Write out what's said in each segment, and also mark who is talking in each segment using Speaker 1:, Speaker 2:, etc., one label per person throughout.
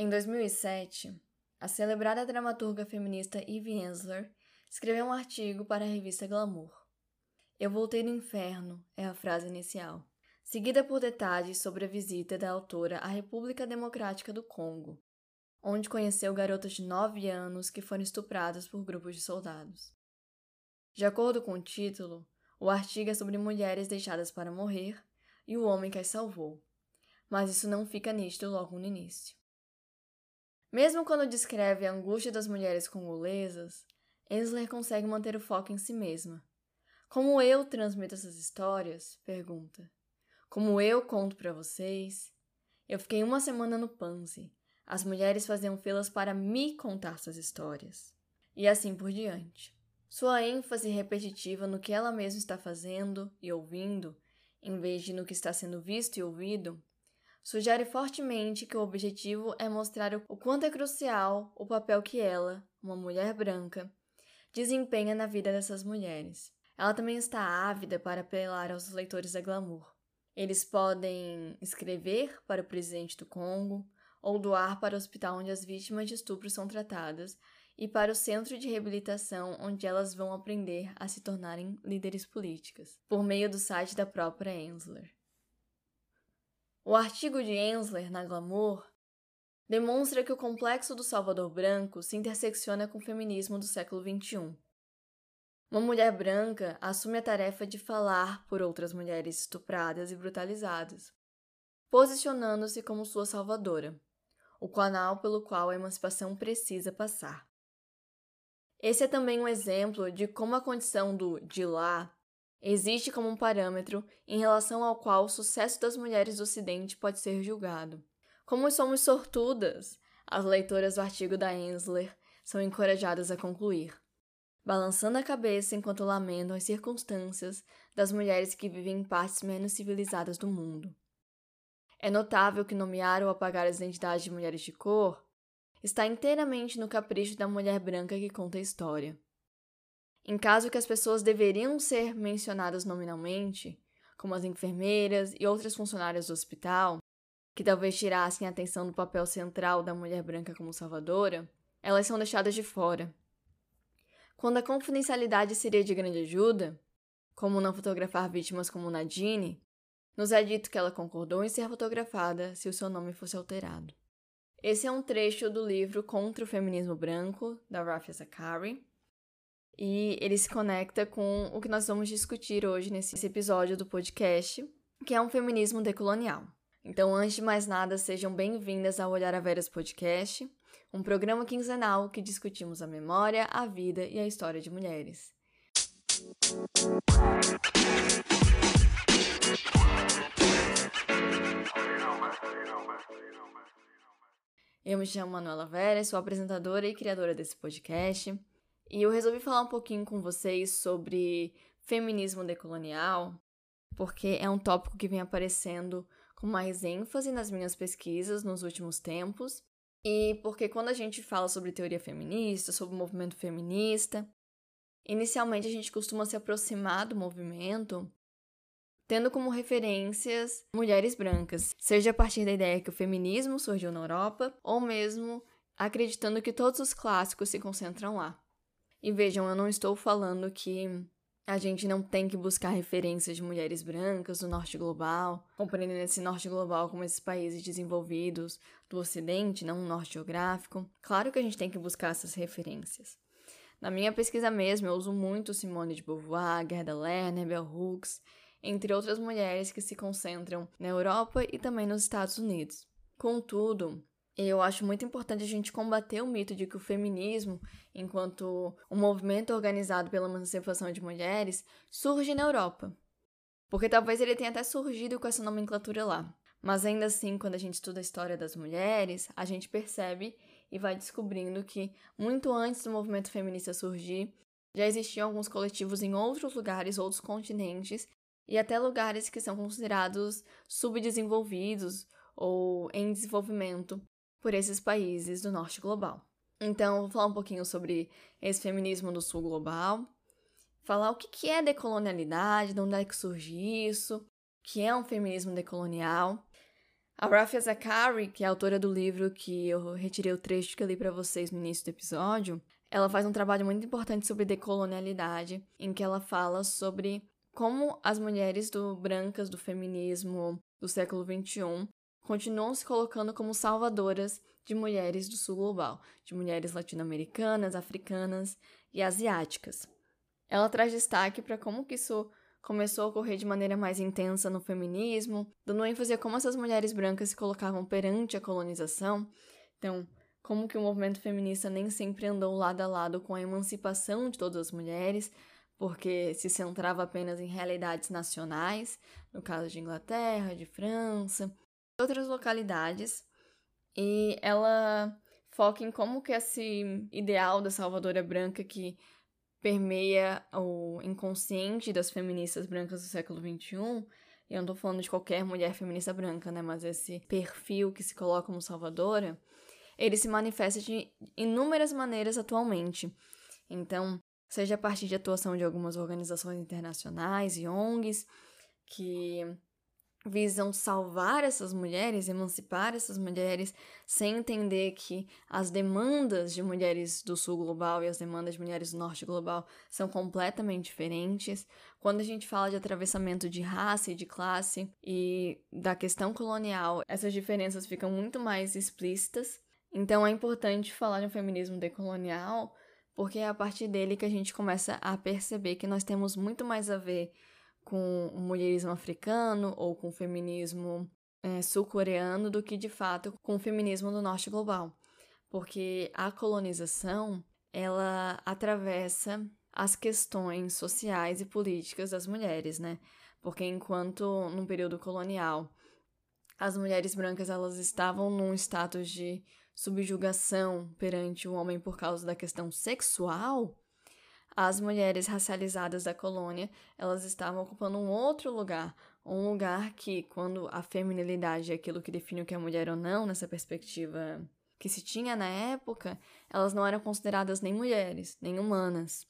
Speaker 1: Em 2007, a celebrada dramaturga feminista Eve Ensler escreveu um artigo para a revista Glamour. Eu voltei do inferno é a frase inicial, seguida por detalhes sobre a visita da autora à República Democrática do Congo, onde conheceu garotas de 9 anos que foram estupradas por grupos de soldados. De acordo com o título, o artigo é sobre mulheres deixadas para morrer e o homem que as salvou, mas isso não fica nítido logo no início. Mesmo quando descreve a angústia das mulheres congolesas, Ensler consegue manter o foco em si mesma. Como eu transmito essas histórias? Pergunta. Como eu conto para vocês? Eu fiquei uma semana no Panzi. As mulheres faziam filas para me contar suas histórias. E assim por diante. Sua ênfase repetitiva no que ela mesma está fazendo e ouvindo, em vez de no que está sendo visto e ouvido, sugere fortemente que o objetivo é mostrar o quanto é crucial o papel que ela, uma mulher branca, desempenha na vida dessas mulheres. Ela também está ávida para apelar aos leitores da Glamour. Eles podem escrever para o presidente do Congo ou doar para o hospital onde as vítimas de estupro são tratadas e para o centro de reabilitação onde elas vão aprender a se tornarem líderes políticas, por meio do site da própria Ensler. O artigo de Ensler na Glamour demonstra que o complexo do Salvador branco se intersecciona com o feminismo do século XXI. Uma mulher branca assume a tarefa de falar por outras mulheres estupradas e brutalizadas, posicionando-se como sua salvadora, o canal pelo qual a emancipação precisa passar. Esse é também um exemplo de como a condição do de lá existe como um parâmetro em relação ao qual o sucesso das mulheres do Ocidente pode ser julgado. Como somos sortudas, as leitoras do artigo da Ensler são encorajadas a concluir, balançando a cabeça enquanto lamentam as circunstâncias das mulheres que vivem em partes menos civilizadas do mundo. É notável que nomear ou apagar as identidades de mulheres de cor está inteiramente no capricho da mulher branca que conta a história. Em caso que as pessoas deveriam ser mencionadas nominalmente, como as enfermeiras e outras funcionárias do hospital, que talvez tirassem a atenção do papel central da mulher branca como salvadora, elas são deixadas de fora. Quando a confidencialidade seria de grande ajuda, como não fotografar vítimas como Nadine, nos é dito que ela concordou em ser fotografada se o seu nome fosse alterado. Esse é um trecho do livro Contra o Feminismo Branco, da Rafia Zakari, e ele se conecta com o que nós vamos discutir hoje nesse episódio do podcast, que é um feminismo decolonial. Então, antes de mais nada, sejam bem-vindas ao Olhar a Veras Podcast, um programa quinzenal que discutimos a memória, a vida e a história de mulheres. Eu me chamo Manuela Vera, sou apresentadora e criadora desse podcast. E eu resolvi falar um pouquinho com vocês sobre feminismo decolonial, porque é um tópico que vem aparecendo com mais ênfase nas minhas pesquisas nos últimos tempos. E porque quando a gente fala sobre teoria feminista, sobre o movimento feminista, inicialmente a gente costuma se aproximar do movimento tendo como referências mulheres brancas, seja a partir da ideia que o feminismo surgiu na Europa, ou mesmo acreditando que todos os clássicos se concentram lá. E vejam, eu não estou falando que a gente não tem que buscar referências de mulheres brancas do norte global, compreendendo esse norte global como esses países desenvolvidos do ocidente, não um norte geográfico. Claro que a gente tem que buscar essas referências. Na minha pesquisa mesmo, eu uso muito Simone de Beauvoir, Gerda Lerner, Bell Hooks, entre outras mulheres que se concentram na Europa e também nos Estados Unidos. Contudo, eu acho muito importante a gente combater o mito de que o feminismo, enquanto um movimento organizado pela emancipação de mulheres, surge na Europa. Porque talvez ele tenha até surgido com essa nomenclatura lá. Mas ainda assim, quando a gente estuda a história das mulheres, a gente percebe e vai descobrindo que, muito antes do movimento feminista surgir, já existiam alguns coletivos em outros lugares, outros continentes, e até lugares que são considerados subdesenvolvidos ou em desenvolvimento por esses países do norte global. Então, vou falar um pouquinho sobre esse feminismo do sul global, falar o que é decolonialidade, de onde é que surge isso, o que é um feminismo decolonial. A Rafia Zakari, que é autora do livro que eu retirei o trecho que eu li para vocês no início do episódio, ela faz um trabalho muito importante sobre decolonialidade, em que ela fala sobre como as mulheres do brancas do feminismo do século XXI continuam se colocando como salvadoras de mulheres do sul global, de mulheres latino-americanas, africanas e asiáticas. Ela traz destaque para como que isso começou a ocorrer de maneira mais intensa no feminismo, dando ênfase a como essas mulheres brancas se colocavam perante a colonização. Então, como que o movimento feminista nem sempre andou lado a lado com a emancipação de todas as mulheres, porque se centrava apenas em realidades nacionais, no caso de Inglaterra, de França, outras localidades, e ela foca em como que esse ideal da salvadora branca que permeia o inconsciente das feministas brancas do século XXI, e eu não tô falando de qualquer mulher feminista branca, né, mas esse perfil que se coloca como salvadora, ele se manifesta de inúmeras maneiras atualmente. Então, seja a partir de atuação de algumas organizações internacionais e ONGs, que visam salvar essas mulheres, emancipar essas mulheres, sem entender que as demandas de mulheres do sul global e as demandas de mulheres do norte global são completamente diferentes. Quando a gente fala de atravessamento de raça e de classe e da questão colonial, essas diferenças ficam muito mais explícitas. Então é importante falar de um feminismo decolonial, porque é a partir dele que a gente começa a perceber que nós temos muito mais a ver com o mulherismo africano ou com o feminismo é, sul-coreano do que de fato com o feminismo do norte global, porque a colonização ela atravessa as questões sociais e políticas das mulheres, né? Porque enquanto no período colonial as mulheres brancas elas estavam num status de subjugação perante o homem por causa da questão sexual, as mulheres racializadas da colônia, elas estavam ocupando um outro lugar, um lugar que, quando a feminilidade é aquilo que define o que é mulher ou não, nessa perspectiva que se tinha na época, elas não eram consideradas nem mulheres, nem humanas.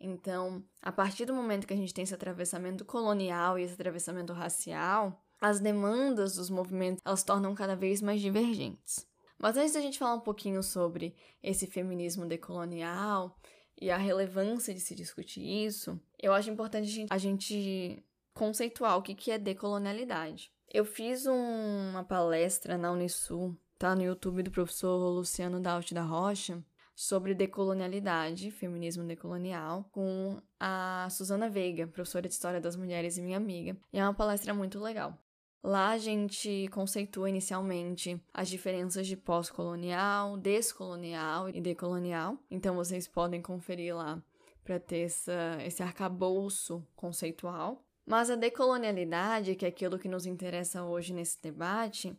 Speaker 1: Então, a partir do momento que a gente tem esse atravessamento colonial e esse atravessamento racial, as demandas dos movimentos elas tornam cada vez mais divergentes. Mas antes da gente falar um pouquinho sobre esse feminismo decolonial e a relevância de se discutir isso, eu acho importante a gente conceituar o que é decolonialidade. Eu fiz um, uma palestra na Unisul, tá no YouTube do professor Luciano Daut da Rocha, sobre decolonialidade, feminismo decolonial, com a Susana Veiga, professora de História das Mulheres e minha amiga. E é uma palestra muito legal. Lá a gente conceitua inicialmente as diferenças de pós-colonial, descolonial e decolonial. Então vocês podem conferir lá para ter essa, esse arcabouço conceitual. Mas a decolonialidade, que é aquilo que nos interessa hoje nesse debate,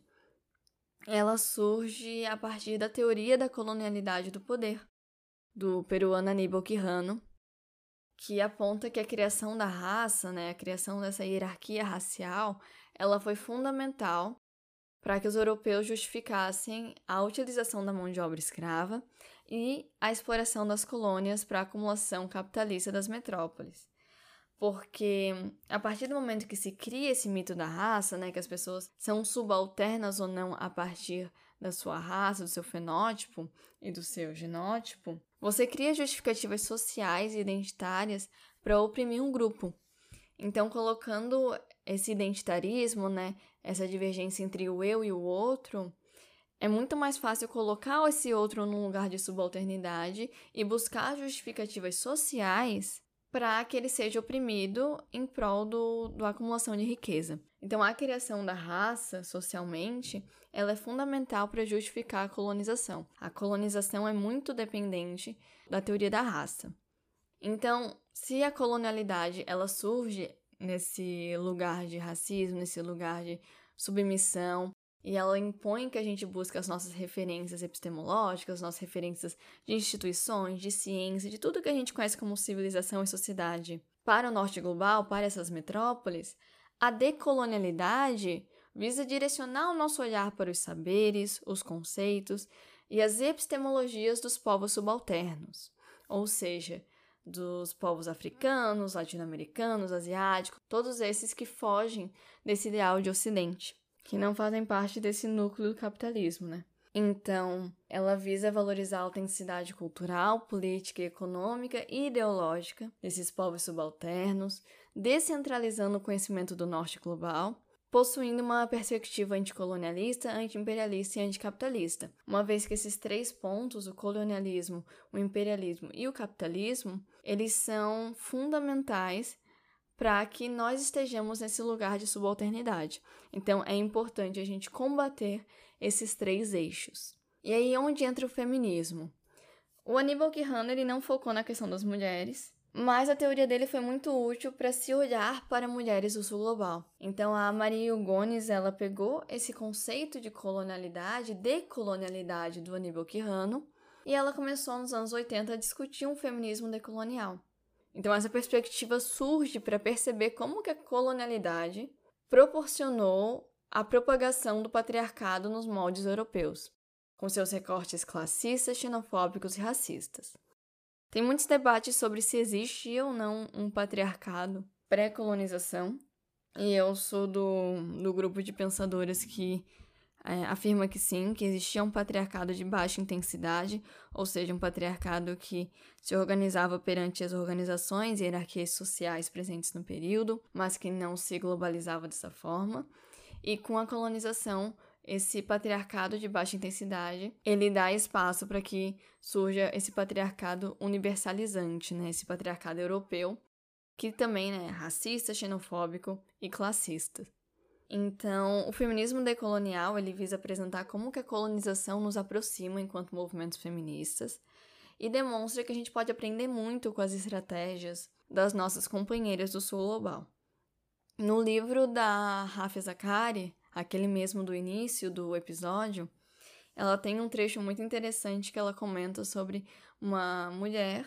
Speaker 1: ela surge a partir da teoria da colonialidade do poder, do peruano Aníbal Quijano, que aponta que a criação da raça, né, a criação dessa hierarquia racial, ela foi fundamental para que os europeus justificassem a utilização da mão de obra escrava e a exploração das colônias para a acumulação capitalista das metrópoles. Porque a partir do momento que se cria esse mito da raça, né, que as pessoas são subalternas ou não a partir da sua raça, do seu fenótipo e do seu genótipo, você cria justificativas sociais e identitárias para oprimir um grupo. Então, colocando esse identitarismo, né, essa divergência entre o eu e o outro, é muito mais fácil colocar esse outro num lugar de subalternidade e buscar justificativas sociais para que ele seja oprimido em prol do, do acumulação de riqueza. Então, a criação da raça socialmente, ela é fundamental para justificar a colonização. A colonização é muito dependente da teoria da raça. Então, se a colonialidade ela surge nesse lugar de racismo, nesse lugar de submissão, e ela impõe que a gente busque as nossas referências epistemológicas, as nossas referências de instituições, de ciência, de tudo que a gente conhece como civilização e sociedade para o norte global, para essas metrópoles, a decolonialidade visa direcionar o nosso olhar para os saberes, os conceitos e as epistemologias dos povos subalternos, ou seja, dos povos africanos, latino-americanos, asiáticos, todos esses que fogem desse ideal de Ocidente. que não fazem parte desse núcleo do capitalismo, né? Então, ela visa valorizar a autenticidade cultural, política, econômica e ideológica desses povos subalternos, descentralizando o conhecimento do norte global, possuindo uma perspectiva anticolonialista, antiimperialista e anticapitalista, uma vez que esses três pontos, o colonialismo, o imperialismo e o capitalismo, eles são fundamentais para que nós estejamos nesse lugar de subalternidade. Então é importante a gente combater esses três eixos. E aí onde entra o feminismo? O Aníbal Quijano ele não focou na questão das mulheres, mas a teoria dele foi muito útil para se olhar para mulheres do sul global. Então a Maria Gones ela pegou esse conceito de colonialidade, decolonialidade do Aníbal Quijano, e ela começou nos anos 80 a discutir um feminismo decolonial. Então essa perspectiva surge para perceber como que a colonialidade proporcionou a propagação do patriarcado nos moldes europeus, com seus recortes classistas, xenofóbicos e racistas. Tem muitos debates sobre se existe ou não um patriarcado pré-colonização, e eu sou do, do grupo de pensadoras que é, afirma que sim, que existia um patriarcado de baixa intensidade, ou seja, um patriarcado que se organizava perante as organizações e hierarquias sociais presentes no período, mas que não se globalizava dessa forma. E com a colonização, esse patriarcado de baixa intensidade, ele dá espaço para que surja esse patriarcado universalizante, né? Esse patriarcado europeu, que também né, é racista, xenofóbico e classista. Então, o feminismo decolonial, ele visa apresentar como que a colonização nos aproxima enquanto movimentos feministas e demonstra que a gente pode aprender muito com as estratégias das nossas companheiras do sul global. No livro da Rafa Zakari, aquele mesmo do início do episódio, ela tem um trecho muito interessante que ela comenta sobre uma mulher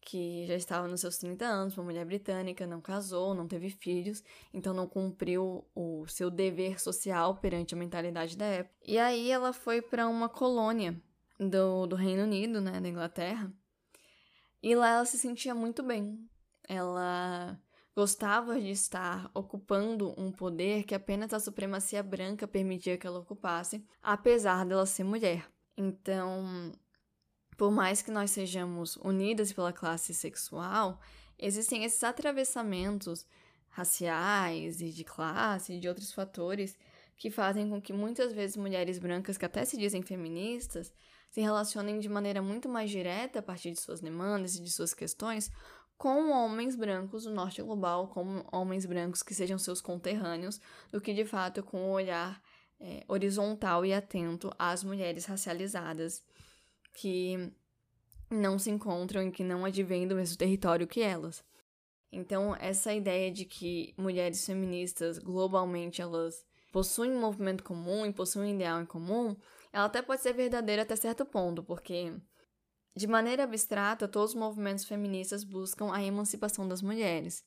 Speaker 1: que já estava nos seus 30 anos, uma mulher britânica, não casou, não teve filhos, então não cumpriu o seu dever social perante a mentalidade da época. E aí ela foi para uma colônia do, do Reino Unido, né, da Inglaterra, e lá ela se sentia muito bem. Ela gostava de estar ocupando um poder que apenas a supremacia branca permitia que ela ocupasse, apesar dela ser mulher. Então, por mais que nós sejamos unidas pela classe sexual, existem esses atravessamentos raciais e de classe e de outros fatores que fazem com que muitas vezes mulheres brancas que até se dizem feministas se relacionem de maneira muito mais direta a partir de suas demandas e de suas questões com homens brancos do norte global, com homens brancos que sejam seus conterrâneos, do que de fato com o um olhar é, horizontal e atento às mulheres racializadas que não se encontram e que não advêm do mesmo território que elas. Então, essa ideia de que mulheres feministas globalmente elas possuem um movimento comum e possuem um ideal em comum, ela até pode ser verdadeira até certo ponto, porque de maneira abstrata, todos os movimentos feministas buscam a emancipação das mulheres.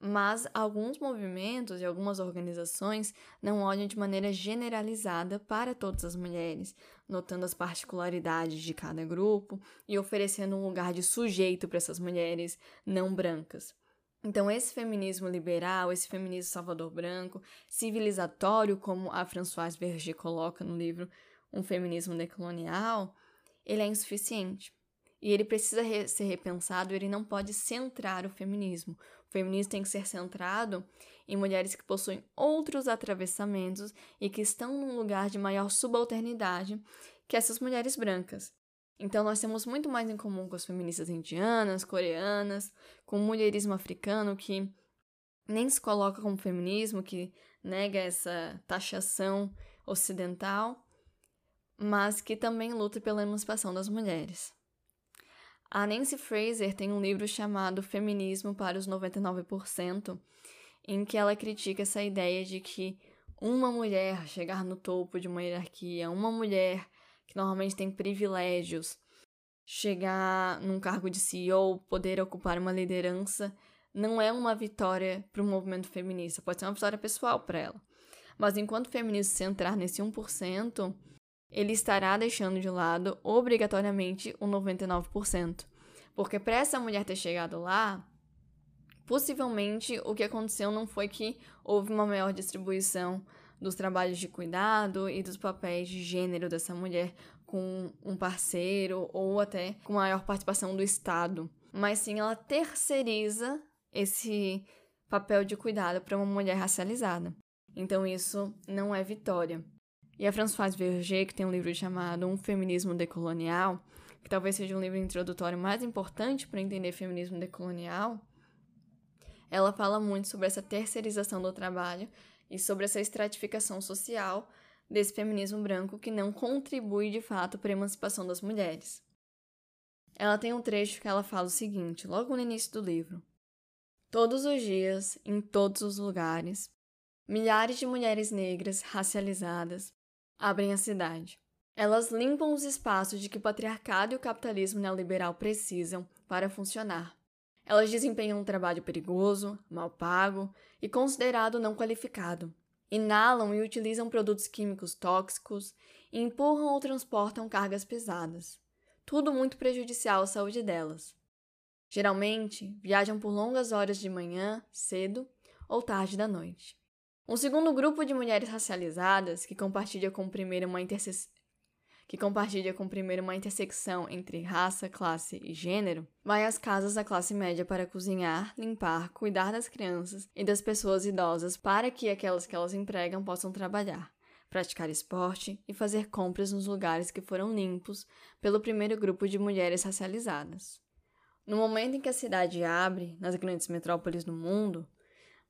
Speaker 1: Mas alguns movimentos e algumas organizações não olham de maneira generalizada para todas as mulheres, notando as particularidades de cada grupo e oferecendo um lugar de sujeito para essas mulheres não brancas. Então, esse feminismo liberal, esse feminismo salvador branco, civilizatório, como a Françoise Verger coloca no livro Um Feminismo Decolonial, ele é insuficiente. E ele precisa re ser repensado, ele não pode centrar o feminismo feminismo tem que ser centrado em mulheres que possuem outros atravessamentos e que estão num lugar de maior subalternidade que essas mulheres brancas. Então, nós temos muito mais em comum com as feministas indianas, coreanas, com o mulherismo africano, que nem se coloca como feminismo, que nega essa taxação ocidental, mas que também luta pela emancipação das mulheres. A Nancy Fraser tem um livro chamado Feminismo para os 99%, em que ela critica essa ideia de que uma mulher chegar no topo de uma hierarquia, uma mulher que normalmente tem privilégios, chegar num cargo de CEO, poder ocupar uma liderança, não é uma vitória para o movimento feminista, pode ser uma vitória pessoal para ela. Mas enquanto o se entrar nesse 1%, ele estará deixando de lado obrigatoriamente o 99%. Porque para essa mulher ter chegado lá, possivelmente o que aconteceu não foi que houve uma maior distribuição dos trabalhos de cuidado e dos papéis de gênero dessa mulher com um parceiro ou até com maior participação do Estado, mas sim ela terceiriza esse papel de cuidado para uma mulher racializada. Então isso não é vitória. E a Françoise Verger, que tem um livro chamado Um Feminismo Decolonial, que talvez seja um livro introdutório mais importante para entender feminismo decolonial, ela fala muito sobre essa terceirização do trabalho e sobre essa estratificação social desse feminismo branco que não contribui de fato para a emancipação das mulheres. Ela tem um trecho que ela fala o seguinte, logo no início do livro: Todos os dias, em todos os lugares, milhares de mulheres negras racializadas abrem a cidade. Elas limpam os espaços de que o patriarcado e o capitalismo neoliberal precisam para funcionar. Elas desempenham um trabalho perigoso, mal pago e considerado não qualificado, inalam e utilizam produtos químicos tóxicos e empurram ou transportam cargas pesadas. Tudo muito prejudicial à saúde delas. Geralmente, viajam por longas horas de manhã, cedo ou tarde da noite. Um segundo grupo de mulheres racializadas, que compartilha com o primeiro uma interseção que compartilha com primeiro uma intersecção entre raça, classe e gênero, vai às casas da classe média para cozinhar, limpar, cuidar das crianças e das pessoas idosas para que aquelas que elas empregam possam trabalhar, praticar esporte e fazer compras nos lugares que foram limpos pelo primeiro grupo de mulheres racializadas. No momento em que a cidade abre, nas grandes metrópoles do mundo,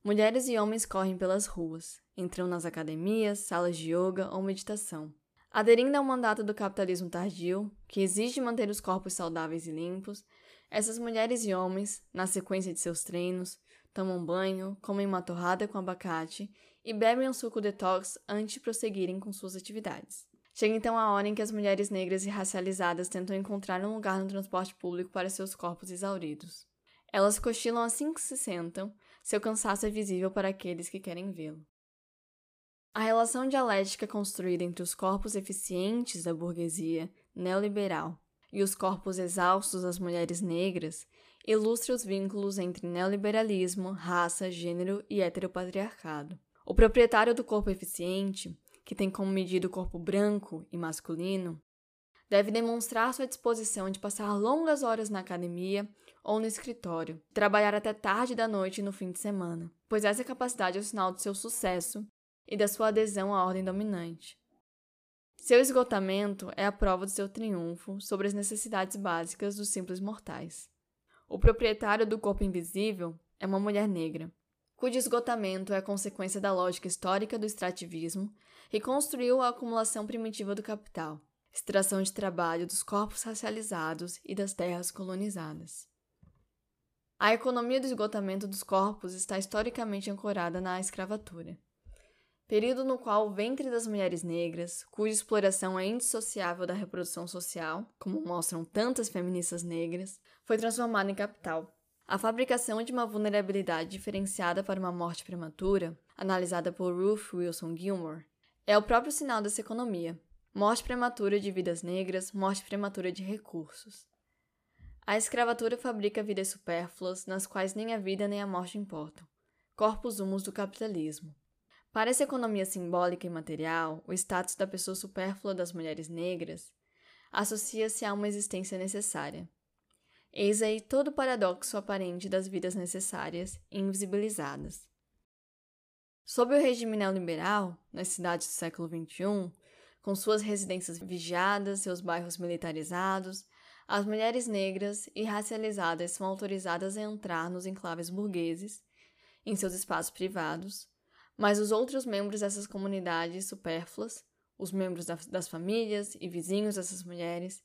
Speaker 1: mulheres e homens correm pelas ruas, entram nas academias, salas de yoga ou meditação Aderindo ao mandato do capitalismo tardio, que exige manter os corpos saudáveis e limpos, essas mulheres e homens, na sequência de seus treinos, tomam banho, comem uma torrada com abacate e bebem um suco detox antes de prosseguirem com suas atividades. Chega então a hora em que as mulheres negras e racializadas tentam encontrar um lugar no transporte público para seus corpos exauridos. Elas cochilam assim que se sentam, seu cansaço é visível para aqueles que querem vê-lo. A relação dialética construída entre os corpos eficientes da burguesia neoliberal e os corpos exaustos das mulheres negras ilustra os vínculos entre neoliberalismo, raça, gênero e heteropatriarcado. O proprietário do corpo eficiente, que tem como medida o corpo branco e masculino, deve demonstrar sua disposição de passar longas horas na academia ou no escritório, trabalhar até tarde da noite no fim de semana, pois essa capacidade é o sinal de seu sucesso e da sua adesão à ordem dominante. Seu esgotamento é a prova do seu triunfo sobre as necessidades básicas dos simples mortais. O proprietário do corpo invisível é uma mulher negra, cujo esgotamento é consequência da lógica histórica do extrativismo e construiu a acumulação primitiva do capital, extração de trabalho dos corpos racializados e das terras colonizadas. A economia do esgotamento dos corpos está historicamente ancorada na escravatura período no qual o ventre das mulheres negras, cuja exploração é indissociável da reprodução social, como mostram tantas feministas negras, foi transformado em capital. A fabricação de uma vulnerabilidade diferenciada para uma morte prematura, analisada por Ruth Wilson Gilmore, é o próprio sinal dessa economia. Morte prematura de vidas negras, morte prematura de recursos. A escravatura fabrica vidas supérfluas, nas quais nem a vida nem a morte importam. Corpos humus do capitalismo. Para essa economia simbólica e material, o status da pessoa supérflua das mulheres negras associa-se a uma existência necessária. Eis aí todo o paradoxo aparente das vidas necessárias e invisibilizadas. Sob o regime neoliberal, nas cidades do século XXI, com suas residências vigiadas, seus bairros militarizados, as mulheres negras e racializadas são autorizadas a entrar nos enclaves burgueses, em seus espaços privados, mas os outros membros dessas comunidades supérfluas, os membros das famílias e vizinhos dessas mulheres,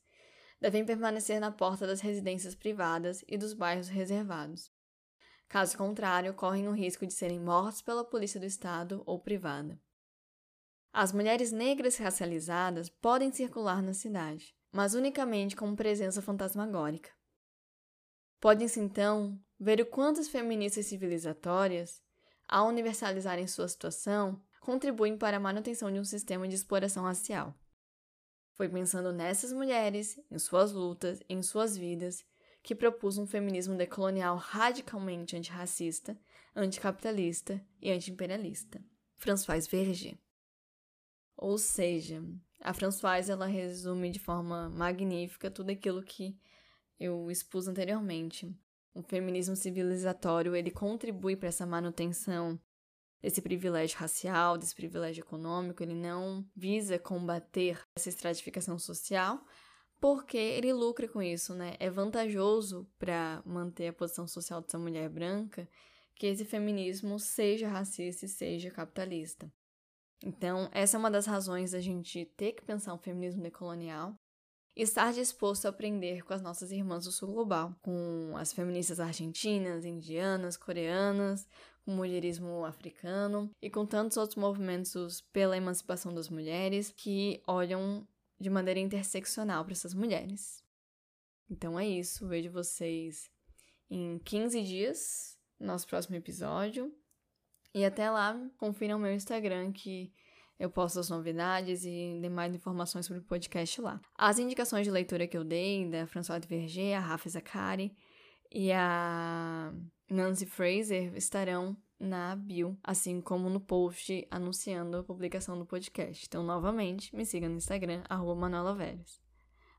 Speaker 1: devem permanecer na porta das residências privadas e dos bairros reservados. Caso contrário, correm o risco de serem mortos pela polícia do Estado ou privada. As mulheres negras racializadas podem circular na cidade, mas unicamente como presença fantasmagórica. Podem-se então ver o quanto as feministas civilizatórias ao universalizarem sua situação, contribuem para a manutenção de um sistema de exploração racial. Foi pensando nessas mulheres, em suas lutas, em suas vidas, que propus um feminismo decolonial radicalmente antirracista, anticapitalista e antiimperialista. François Verger Ou seja, a Françoise ela resume de forma magnífica tudo aquilo que eu expus anteriormente. O feminismo civilizatório ele contribui para essa manutenção desse privilégio racial, desse privilégio econômico, ele não visa combater essa estratificação social, porque ele lucra com isso, né? É vantajoso para manter a posição social dessa mulher branca que esse feminismo seja racista e seja capitalista. Então, essa é uma das razões da gente ter que pensar um feminismo decolonial e estar disposto a aprender com as nossas irmãs do sul global, com as feministas argentinas, indianas, coreanas, com o mulherismo africano e com tantos outros movimentos pela emancipação das mulheres que olham de maneira interseccional para essas mulheres. Então é isso, vejo vocês em 15 dias, no nosso próximo episódio. E até lá, confiram meu Instagram que eu posto as novidades e demais informações sobre o podcast lá. As indicações de leitura que eu dei, da Françoise Verger, a Rafa Zakari e a Nancy Fraser, estarão na bio, assim como no post anunciando a publicação do podcast. Então, novamente, me siga no Instagram, arroba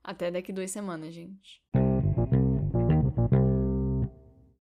Speaker 1: Até daqui duas semanas, gente.